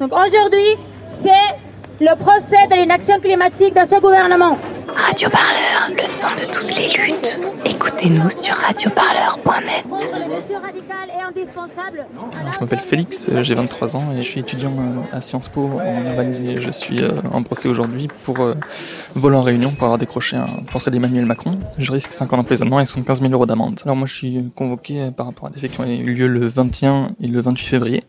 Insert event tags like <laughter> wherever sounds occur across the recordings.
Donc aujourd'hui, c'est le procès de l'inaction climatique de ce gouvernement. Radio Parleur, le son de toutes les luttes. Écoutez-nous sur radioparleur.net. je m'appelle Félix, euh, j'ai 23 ans et je suis étudiant euh, à Sciences Po en urbanisme je suis euh, en procès aujourd'hui pour vol en réunion pour avoir décroché un portrait d'Emmanuel Macron. Je risque 5 ans d'emprisonnement et 75 000 euros d'amende. Alors moi je suis convoqué par rapport à des faits qui ont eu lieu le 21 et le 28 février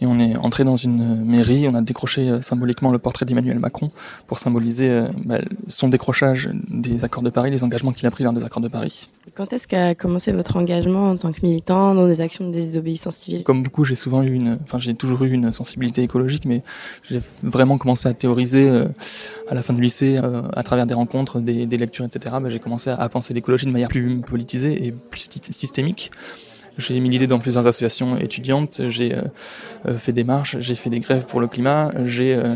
et on est entré dans une mairie, on a décroché euh, symboliquement le portrait d'Emmanuel Macron pour symboliser euh, bah, son décrochage des accords de Paris, les engagements qu'il a pris lors des accords de Paris. Quand est-ce qu'a commencé votre engagement en tant que militant dans des actions de désobéissance civile? Comme beaucoup, j'ai souvent eu une, enfin j'ai toujours eu une sensibilité écologique, mais j'ai vraiment commencé à théoriser euh, à la fin du lycée, à travers des rencontres, des, lectures, etc. Bah, j'ai commencé à penser l'écologie de manière plus politisée et plus systémique. J'ai milité dans plusieurs associations étudiantes, j'ai euh, euh, fait des marches, j'ai fait des grèves pour le climat, j'ai euh,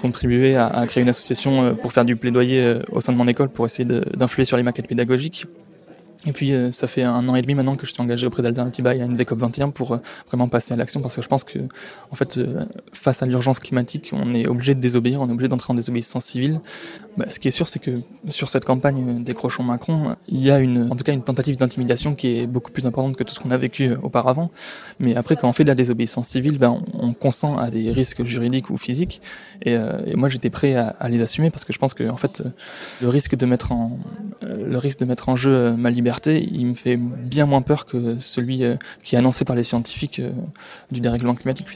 contribué à, à, créer une association pour faire du plaidoyer au sein de mon école pour essayer d'influer sur les maquettes pédagogiques. Et puis euh, ça fait un an et demi maintenant que je suis engagé auprès d'Alternativa et à NVCOP 21 pour vraiment passer à l'action parce que je pense que en fait euh, face à l'urgence climatique on est obligé de désobéir, on est obligé d'entrer en désobéissance civile. Bah, ce qui est sûr c'est que sur cette campagne décrochons Macron, il y a une en tout cas une tentative d'intimidation qui est beaucoup plus importante que tout ce qu'on a vécu auparavant. Mais après quand on fait de la désobéissance civile, ben, on, consent à des risques juridiques ou physiques et, et moi j'étais prêt à, à, les assumer parce que je pense que en fait le risque de mettre en le risque de mettre en jeu ma liberté il me fait bien moins peur que celui euh, qui est annoncé par les scientifiques euh, du dérèglement climatique.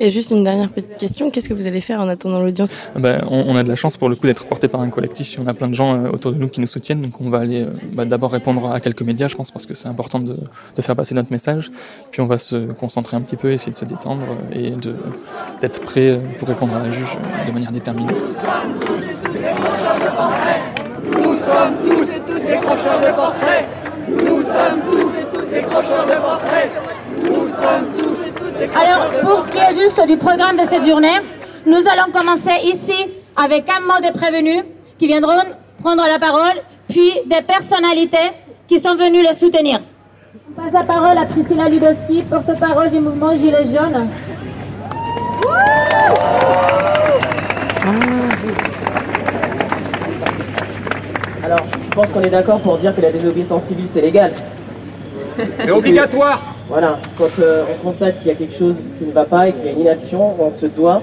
Et juste une dernière petite question, qu'est-ce que vous allez faire en attendant l'audience bah, on, a de la chance pour le coup d'être porté par un collectif, on a plein de gens euh, autour de nous qui nous soutiennent, donc on va aller bah, d'abord répondre à quelques médias, je pense, parce que c'est important de, faire passer notre message, puis on va se concentrer un petit peu, essayer de se détendre et d'être prêt pour répondre à la juge de manière déterminée. Nous sommes tous et toutes décrocheurs de portraits nous sommes tous et toutes des crocheurs de portraits. Nous sommes tous et toutes des Alors, pour ce qui est juste du programme de cette journée, nous allons commencer ici avec un mot des prévenus qui viendront prendre la parole, puis des personnalités qui sont venues les soutenir. On passe la parole à Priscilla Ludowski, porte-parole du mouvement Gilets jaunes. Alors, je pense qu'on est d'accord pour dire que la désobéissance civile, c'est légal. C'est obligatoire Voilà, quand euh, on constate qu'il y a quelque chose qui ne va pas et qu'il y a une inaction, on se doit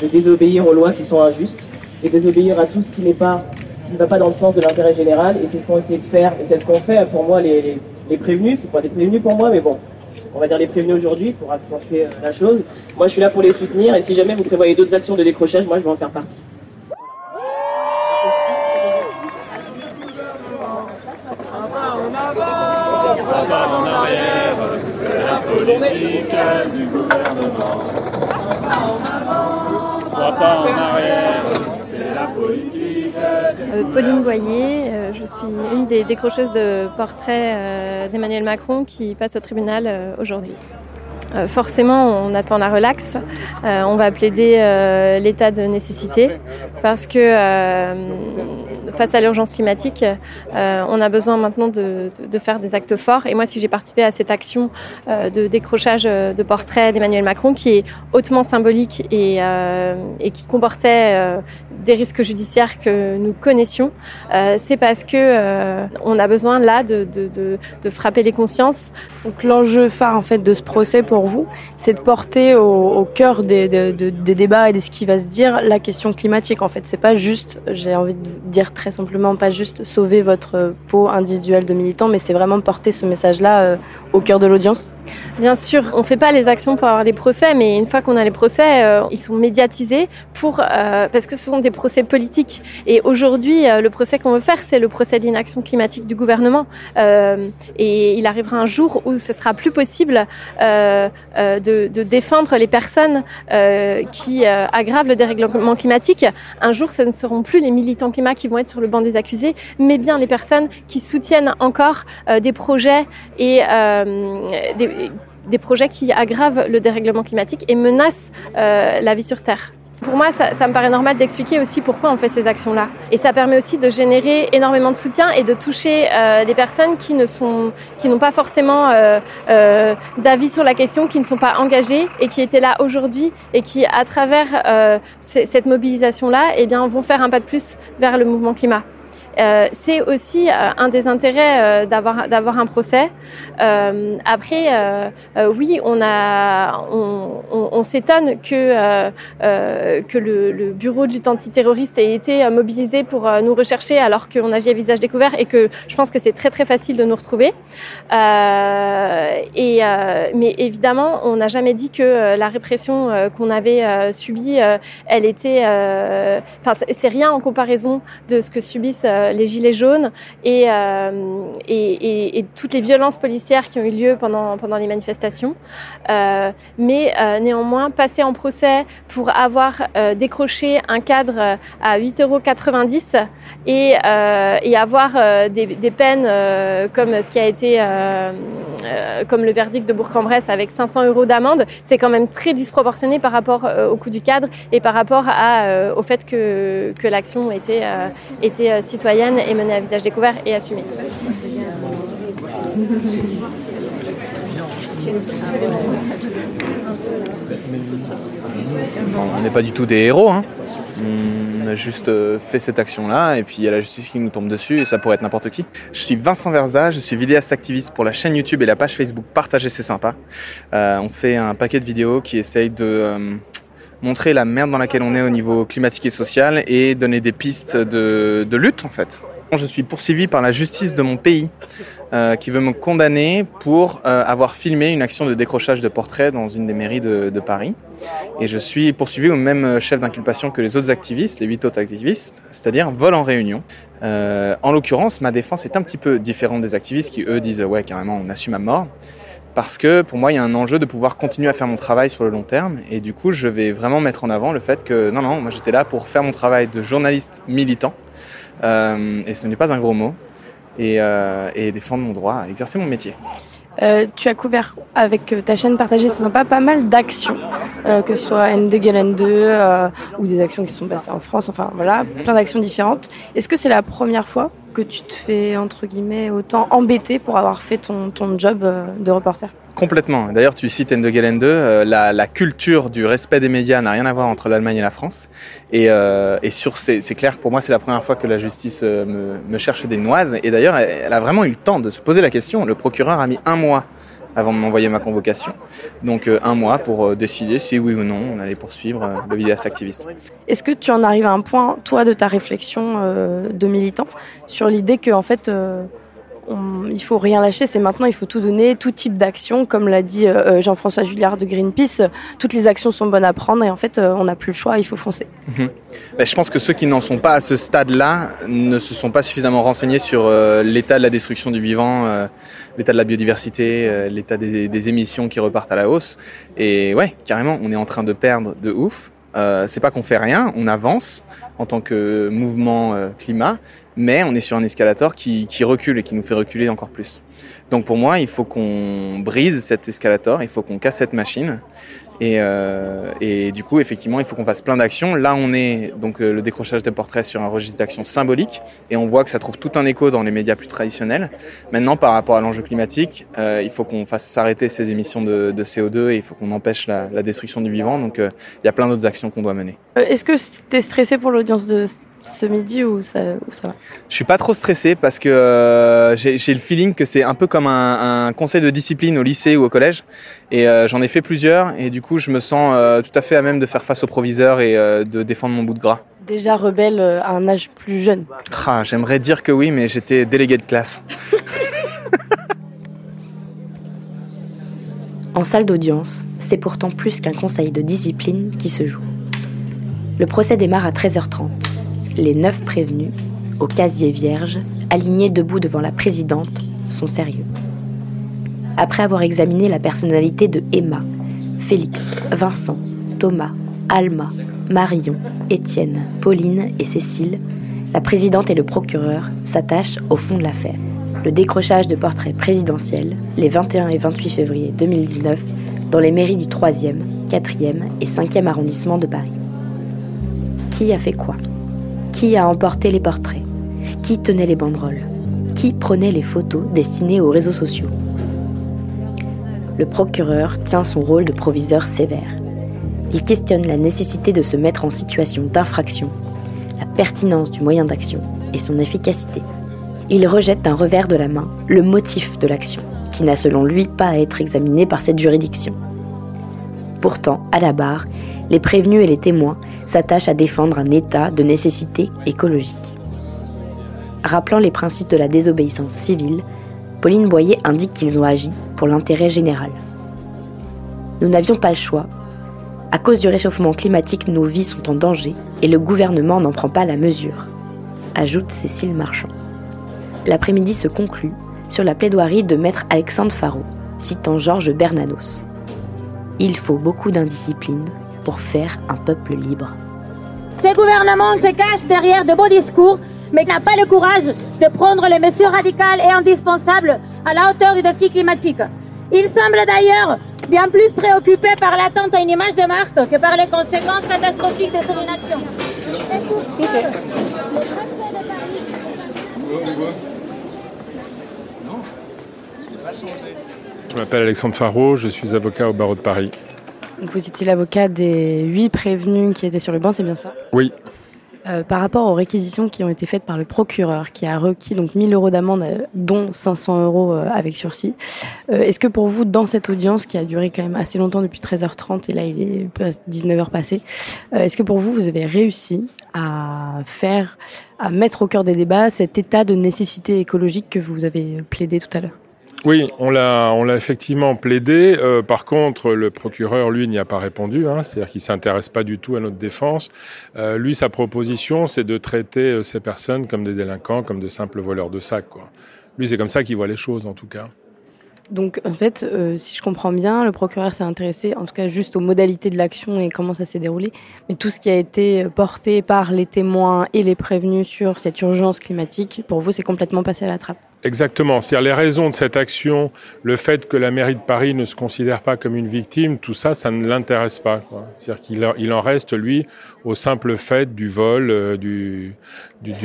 de désobéir aux lois qui sont injustes et désobéir à tout ce qui n'est pas qui ne va pas dans le sens de l'intérêt général et c'est ce qu'on essaie de faire et c'est ce qu'on fait pour moi les, les, prévenus, c'est pas des prévenus pour moi mais bon on va dire les prévenus aujourd'hui pour accentuer euh, la chose. Moi je suis là pour les soutenir et si jamais vous prévoyez d'autres actions de décrochage, moi je vais en faire partie. en arrière, c'est la politique du gouvernement. Trois pas en arrière, c'est la politique. Euh, Pauline Boyer, euh, je suis une des décrocheuses de portraits euh, d'Emmanuel Macron qui passe au tribunal aujourd'hui. Euh, forcément, on attend la relaxe. Euh, on va plaider euh, l'état de nécessité parce que face à l'urgence climatique, on a besoin maintenant de, faire des actes forts. Et moi, si j'ai participé à cette action de décrochage de portrait d'Emmanuel Macron, qui est hautement symbolique et, et qui comportait des risques judiciaires que nous connaissions, c'est parce que on a besoin là de, de, de frapper les consciences. Donc l'enjeu phare en fait de ce procès pour vous, c'est de porter au, cœur des, débats et de ce qui va se dire la question climatique. En fait, c'est pas juste, j'ai envie de dire très simplement, pas juste sauver votre peau individuelle de militant, mais c'est vraiment porter ce message-là euh, au cœur de l'audience. Bien sûr, on ne fait pas les actions pour avoir des procès, mais une fois qu'on a les procès, euh, ils sont médiatisés pour euh, parce que ce sont des procès politiques. Et aujourd'hui, le procès qu'on veut faire, c'est le procès de l'inaction climatique du gouvernement. et il arrivera un jour où ce sera plus possible euh, de, de, défendre les personnes euh, qui euh, aggravent le dérèglement climatique. Un jour, ce ne seront plus les militants climat qui vont être sur le banc des accusés, mais bien les personnes qui soutiennent encore des projets et des, des, projets qui aggravent le dérèglement climatique et menacent la vie sur Terre. Pour moi, ça, me paraît normal d'expliquer aussi pourquoi on fait ces actions-là. Et ça permet aussi de générer énormément de soutien et de toucher euh, les personnes qui ne sont, qui n'ont pas forcément euh, euh, d'avis sur la question, qui ne sont pas engagées et qui étaient là aujourd'hui et qui, à travers euh, cette mobilisation-là, eh bien, vont faire un pas de plus vers le mouvement climat. Euh, c'est aussi euh, un des intérêts euh, d'avoir d'avoir un procès. Euh, après, euh, oui, on a, on, on, on s'étonne que que le, le, bureau de lutte antiterroriste ait été mobilisé pour nous rechercher alors qu'on agit à visage découvert et que je pense que c'est très très facile de nous retrouver. et mais évidemment, on n'a jamais dit que la répression qu'on avait subie, elle était, enfin, c'est rien en comparaison de ce que subissent euh, les gilets jaunes et, euh, et, et, toutes les violences policières qui ont eu lieu pendant, pendant les manifestations. Euh, mais néanmoins, passer en procès pour avoir décroché un cadre à 8,90 euros et, et avoir des, des peines comme ce qui a été comme le verdict de Bourg-en-Bresse avec 500 euros d'amende, c'est quand même très disproportionné par rapport au coût du cadre et par rapport à, au fait que, que l'action était, était citoyenne et menée à visage découvert et assumée. on n'est pas du tout des héros. Hein. On juste euh, fait cette action-là et puis il y a la justice qui nous tombe dessus et ça pourrait être n'importe qui. Je suis Vincent Verza, je suis vidéaste activiste pour la chaîne YouTube et la page Facebook Partager c'est sympa. Euh, on fait un paquet de vidéos qui essayent de euh, montrer la merde dans laquelle on est au niveau climatique et social et donner des pistes de lutte en fait. Je suis poursuivi par la justice de mon pays euh, qui veut me condamner pour euh, avoir filmé une action de décrochage de portraits dans une des mairies de, de Paris. Et je suis poursuivi au même chef d'inculpation que les autres activistes, les huit autres activistes, c'est-à-dire vol en réunion. Euh, en l'occurrence, ma défense est un petit peu différente des activistes qui, eux, disent ouais, carrément, on assume à mort parce que pour moi, il y a un enjeu de pouvoir continuer à faire mon travail sur le long terme. Et du coup, je vais vraiment mettre en avant le fait que non, non, moi j'étais là pour faire mon travail de journaliste militant. Euh, et ce n'est pas un gros mot. Et, euh, et, défendre mon droit à exercer mon métier. Euh, tu as couvert avec ta chaîne partagée, c'est sympa, pas mal d'actions, euh, que ce soit N2 2 euh, ou des actions qui sont passées en France, enfin voilà, plein d'actions différentes. Est-ce que c'est la première fois que tu te fais, entre guillemets, autant embêter pour avoir fait ton, ton job de reporter? Complètement. D'ailleurs, tu cites N2 2, euh, la, la, culture du respect des médias n'a rien à voir entre l'Allemagne et la France. Et, euh, sur, c'est clair que pour moi, c'est la première fois que la justice euh, me, cherche des noises. Et d'ailleurs, elle, a vraiment eu le temps de se poser la question. Le procureur a mis un mois avant de m'envoyer ma convocation. Donc euh, un mois pour décider si oui ou non on allait poursuivre le vidéaste activiste. Est-ce que tu en arrives à un point, toi, de ta réflexion de militant, sur l'idée que en fait on, il faut rien lâcher, c'est maintenant, il faut tout donner, tout type d'action, comme l'a dit euh, Jean-François Julliard de Greenpeace, toutes les actions sont bonnes à prendre et en fait, euh, on n'a plus le choix, il faut foncer. Mmh. Ben, je pense que ceux qui n'en sont pas à ce stade-là ne se sont pas suffisamment renseignés sur euh, l'état de la destruction du vivant, euh, l'état de la biodiversité, euh, l'état des, des, émissions qui repartent à la hausse. Et ouais, carrément, on est en train de perdre de ouf. c'est pas qu'on fait rien, on avance en tant que mouvement climat, mais on est sur un escalator qui, recule et qui nous fait reculer encore plus. Donc pour moi, il faut qu'on brise cet escalator, il faut qu'on casse cette machine. Et, euh, du coup, effectivement, il faut qu'on fasse plein d'actions. Là, on est donc euh, le décrochage des portraits sur un registre d'actions symbolique, et on voit que ça trouve tout un écho dans les médias plus traditionnels. Maintenant, par rapport à l'enjeu climatique, euh, il faut qu'on fasse s'arrêter ces émissions de, de, CO2 et il faut qu'on empêche la, destruction du vivant. Donc, il y a plein d'autres actions qu'on doit mener. Est-ce que tu es stressé pour l'audience de ce midi ou ça, ou ça va Je suis pas trop stressé parce que euh, j'ai le feeling que c'est un peu comme un, un, conseil de discipline au lycée ou au collège. Et euh, j'en ai fait plusieurs et du coup je me sens euh, tout à fait à même de faire face au proviseur et euh, de défendre mon bout de gras. Déjà rebelle à un âge plus jeune ah, J'aimerais dire que oui, mais j'étais délégué de classe. <laughs> en salle d'audience, c'est pourtant plus qu'un conseil de discipline qui se joue. Le procès démarre à 13h30 les neuf prévenus, au casier vierge, alignés debout devant la présidente, sont sérieux. Après avoir examiné la personnalité de Emma, Félix, Vincent, Thomas, Alma, Marion, Étienne, Pauline et Cécile, la présidente et le procureur s'attachent au fond de l'affaire. Le décrochage de portraits présidentiels les 21 et 28 février 2019 dans les mairies du 3e, 4e et 5e arrondissement de Paris. Qui a fait quoi? Qui a emporté les portraits? Qui tenait les banderoles? Qui prenait les photos destinées aux réseaux sociaux? Le procureur tient son rôle de proviseur sévère. Il questionne la nécessité de se mettre en situation d'infraction, la pertinence du moyen d'action et son efficacité. Il rejette d'un revers de la main le motif de l'action, qui n'a selon lui pas à être examiné par cette juridiction. Pourtant, à la barre, les prévenus et les témoins s'attachent à défendre un état de nécessité écologique. Rappelant les principes de la désobéissance civile, Pauline Boyer indique qu'ils ont agi pour l'intérêt général. Nous n'avions pas le choix. À cause du réchauffement climatique, nos vies sont en danger et le gouvernement n'en prend pas la mesure, ajoute Cécile Marchand. L'après-midi se conclut sur la plaidoirie de maître Alexandre Faro, citant Georges Bernanos. Il faut beaucoup d'indiscipline pour faire un peuple libre. Ce gouvernement se cache derrière de beaux discours, mais n'a pas le courage de prendre les mesures radicales et indispensables à la hauteur du défi climatique. Il semble d'ailleurs bien plus préoccupé par l'attente à une image de marque que par les conséquences catastrophiques de son inaction. Je m'appelle Alexandre Faro, je suis avocat au barreau de Paris. Vous étiez l'avocat des huit prévenus qui étaient sur le banc, c'est bien ça? Oui. Euh, par rapport aux réquisitions qui ont été faites par le procureur, qui a requis donc 1000 euros d'amende, euh, dont 500 euros euh, avec sursis, est-ce que pour vous, dans cette audience qui a duré quand même assez longtemps depuis 13h30 et là il est 19h passé, est-ce que pour vous, vous avez réussi à faire, à mettre au cœur des débats cet état de nécessité écologique que vous avez plaidé tout à l'heure? Oui, on l'a, on l'a effectivement plaidé. Euh, par contre, le procureur, lui, n'y a pas répondu. Hein, c'est-à-dire qu'il s'intéresse pas du tout à notre défense. Euh, lui, sa proposition, c'est de traiter euh, ces personnes comme des délinquants, comme de simples voleurs de sacs. Lui, c'est comme ça qu'il voit les choses, en tout cas. Donc, en fait, si je comprends bien, le procureur s'est intéressé, en tout cas, juste aux modalités de l'action et comment ça s'est déroulé. Mais tout ce qui a été porté par les témoins et les prévenus sur cette urgence climatique, pour vous, c'est complètement passé à la trappe. Exactement. C'est-à-dire les raisons de cette action, le fait que la mairie de Paris ne se considère pas comme une victime, tout ça, ça ne l'intéresse pas. C'est-à-dire qu'il il en reste, lui, au simple fait du vol, euh, du,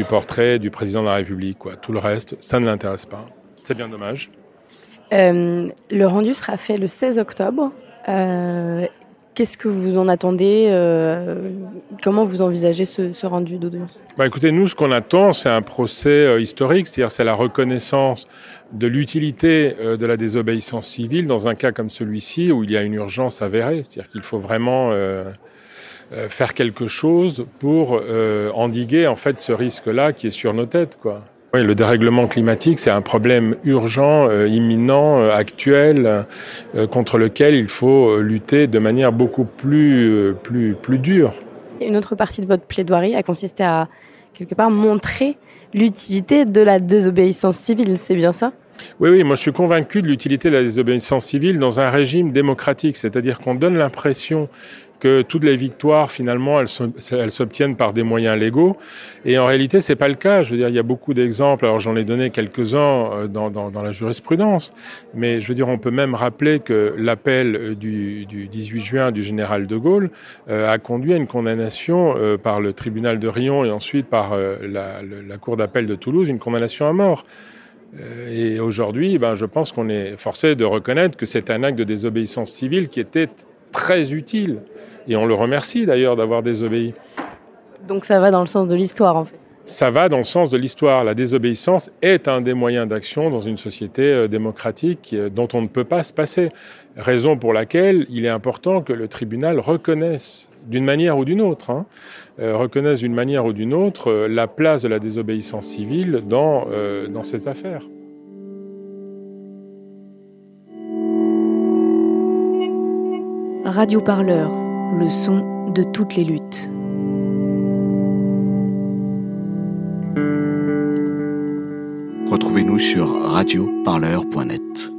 portrait du président de la République. Tout le reste, ça ne l'intéresse pas. C'est bien dommage. Euh, le rendu sera fait le 16 octobre. Euh, Qu'est-ce que vous en attendez euh, Comment vous envisagez ce, rendu d'audience? Bah Écoutez, nous, ce qu'on attend, c'est un procès euh, historique, c'est-à-dire c'est la reconnaissance de l'utilité euh, de la désobéissance civile dans un cas comme celui-ci où il y a une urgence avérée, c'est-à-dire qu'il faut vraiment faire quelque chose pour endiguer en fait ce risque-là qui est sur nos têtes, quoi. Oui, le dérèglement climatique, c'est un problème urgent, euh, imminent, euh, actuel, euh, contre lequel il faut lutter de manière beaucoup plus, plus, plus dure. Une autre partie de votre plaidoirie a consisté à, quelque part, montrer l'utilité de la désobéissance civile, c'est bien ça? Oui, oui, moi je suis convaincu de l'utilité de la désobéissance civile dans un régime démocratique, c'est-à-dire qu'on donne l'impression que toutes les victoires, finalement, elles s'obtiennent par des moyens légaux. Et en réalité, c'est pas le cas. Je veux dire, il y a beaucoup d'exemples. Alors, j'en ai donné quelques-uns euh, dans, la jurisprudence. Mais je veux dire, on peut même rappeler que l'appel euh, du, du, 18 juin du général de Gaulle euh, a conduit à une condamnation par le tribunal de Rion et ensuite par la, la Cour d'appel de Toulouse, une condamnation à mort. Et aujourd'hui, ben, je pense qu'on est forcé de reconnaître que c'est un acte de désobéissance civile qui était très utile. Et on le remercie d'ailleurs d'avoir désobéi. Donc ça va dans le sens de l'histoire en fait ça va dans le sens de l'histoire. La désobéissance est un des moyens d'action dans une société euh, démocratique euh, dont on ne peut pas se passer. Raison pour laquelle il est important que le tribunal reconnaisse d'une manière ou d'une autre, hein, euh, reconnaisse d'une manière ou d'une autre la place de la désobéissance civile dans, euh, dans ces affaires. Radio Parleur, le son de toutes les luttes. Retrouvez-nous sur radioparleur.net.